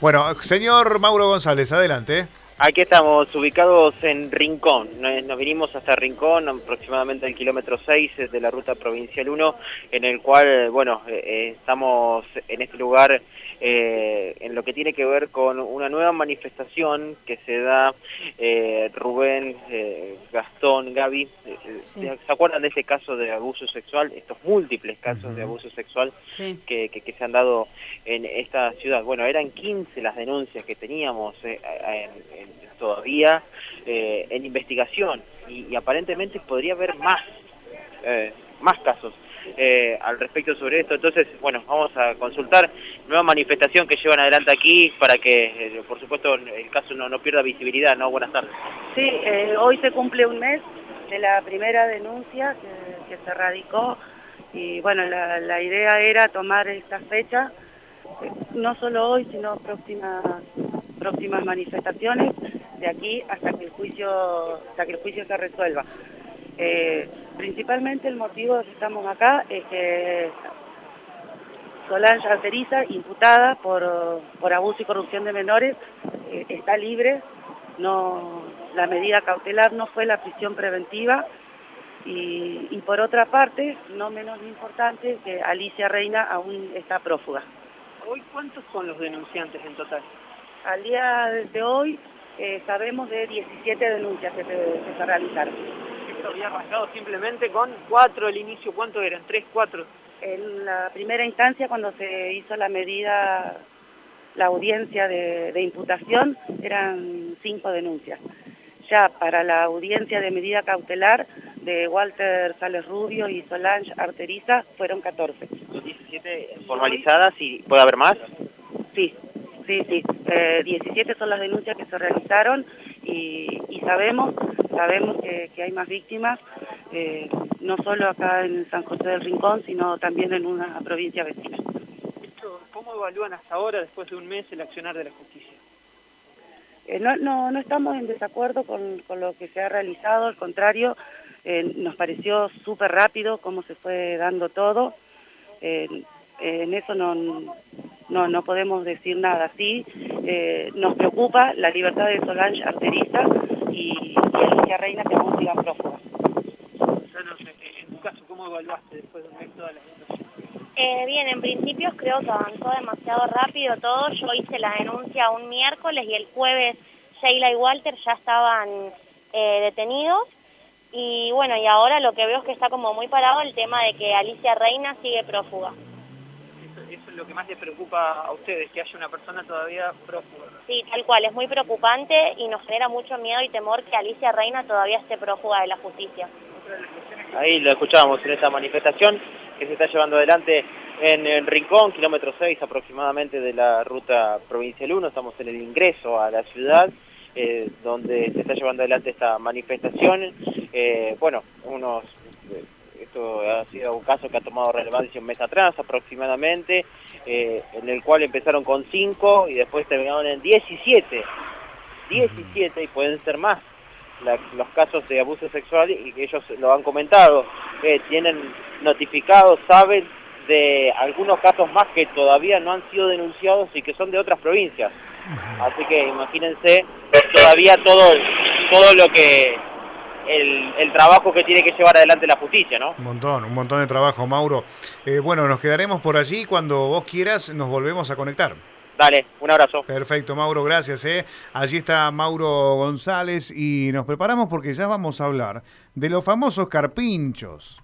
Bueno, señor Mauro González, adelante. Aquí estamos ubicados en Rincón. Nos vinimos hasta Rincón, aproximadamente el kilómetro 6 de la ruta provincial 1, en el cual, bueno, eh, eh, estamos en este lugar eh, en lo que tiene que ver con una nueva manifestación que se da Rubén, Gastón, Gaby. ¿Se acuerdan de ese caso de abuso sexual? Estos múltiples casos de abuso sexual que, que, se han dado en esta ciudad. Bueno, eran 15 las denuncias que teníamos en, en todavía eh, en investigación y, aparentemente podría haber más, eh, más casos. Eh, al respecto sobre esto. Entonces, bueno, vamos a consultar nueva manifestación que llevan adelante aquí para que, por supuesto, el caso no, no pierda visibilidad. ¿no? Buenas tardes. Sí, hoy se cumple un mes de la primera denuncia que, se radicó y, bueno, la, la idea era tomar esta fecha, no solo hoy, sino próximas próximas manifestaciones de aquí hasta que el juicio, hasta que el juicio se resuelva. Eh, principalmente el motivo de que estamos acá es que Solange Alteriza, imputada por, por abuso y corrupción de menores, eh, está libre, no, la medida cautelar no fue la prisión preventiva y, y por otra parte, no menos importante, que Alicia Reina aún está prófuga. ¿Hoy cuántos son los denunciantes en total? Al día de hoy eh, sabemos de 17 denuncias que se, realizaron. ¿Esto había arrancado simplemente con cuatro el inicio? ¿Cuántos eran? ¿Tres, cuatro? En la primera instancia, cuando se hizo la medida, la audiencia de, imputación, eran cinco denuncias. Ya para la audiencia de medida cautelar de Walter Sales Rubio y Solange Arteriza fueron 14. ¿17 formalizadas y puede haber más? Sí, Sí, sí, eh, 17 son las denuncias que se realizaron y, sabemos sabemos que, hay más víctimas, eh, no solo acá en San José del Rincón, sino también en una provincia vecina. ¿Cómo evalúan hasta ahora, después de un mes, el accionar de la justicia? Eh, no, no, no estamos en desacuerdo con, con lo que se ha realizado, al contrario, eh, nos pareció súper rápido cómo se fue dando todo. en eso no, no, no podemos decir nada así. Eh, nos preocupa la libertad de Solange Arteriza y, y Alicia Reina que aún sigan prófugas. En tu caso, ¿cómo evaluaste después de un mes toda la situación? Eh, bien, en principio creo que avanzó demasiado rápido todo. Yo hice la denuncia un miércoles y el jueves Sheila y Walter ya estaban eh, detenidos. Y bueno, y ahora lo que veo es que está como muy parado el tema de que Alicia Reina sigue prófuga eso es lo que más les preocupa a ustedes, que haya una persona todavía prófuga. Sí, tal cual, es muy preocupante y nos genera mucho miedo y temor que Alicia Reina todavía esté prófuga de la justicia. Ahí lo escuchábamos en esta manifestación que se está llevando adelante en el Rincón, kilómetro 6 aproximadamente de la ruta provincial 1, estamos en el ingreso a la ciudad. Eh, donde se está llevando adelante esta manifestación. Eh, bueno, unos esto ha sido un caso que ha tomado relevancia un mes atrás aproximadamente, eh, en el cual empezaron con 5 y después terminaron en 17. 17 y pueden ser más los casos de abuso sexual y que ellos lo han comentado, eh, tienen notificados, saben de algunos casos más que todavía no han sido denunciados y que son de otras provincias. Así que imagínense todavía todo, todo lo que el, trabajo que tiene que llevar adelante la justicia, ¿no? Un montón, un montón de trabajo, Mauro. Eh, bueno, nos quedaremos por allí. Cuando vos quieras, nos volvemos a conectar. Dale, un abrazo. Perfecto, Mauro, gracias. ¿eh? Allí está Mauro González y nos preparamos porque ya vamos a hablar de los famosos carpinchos.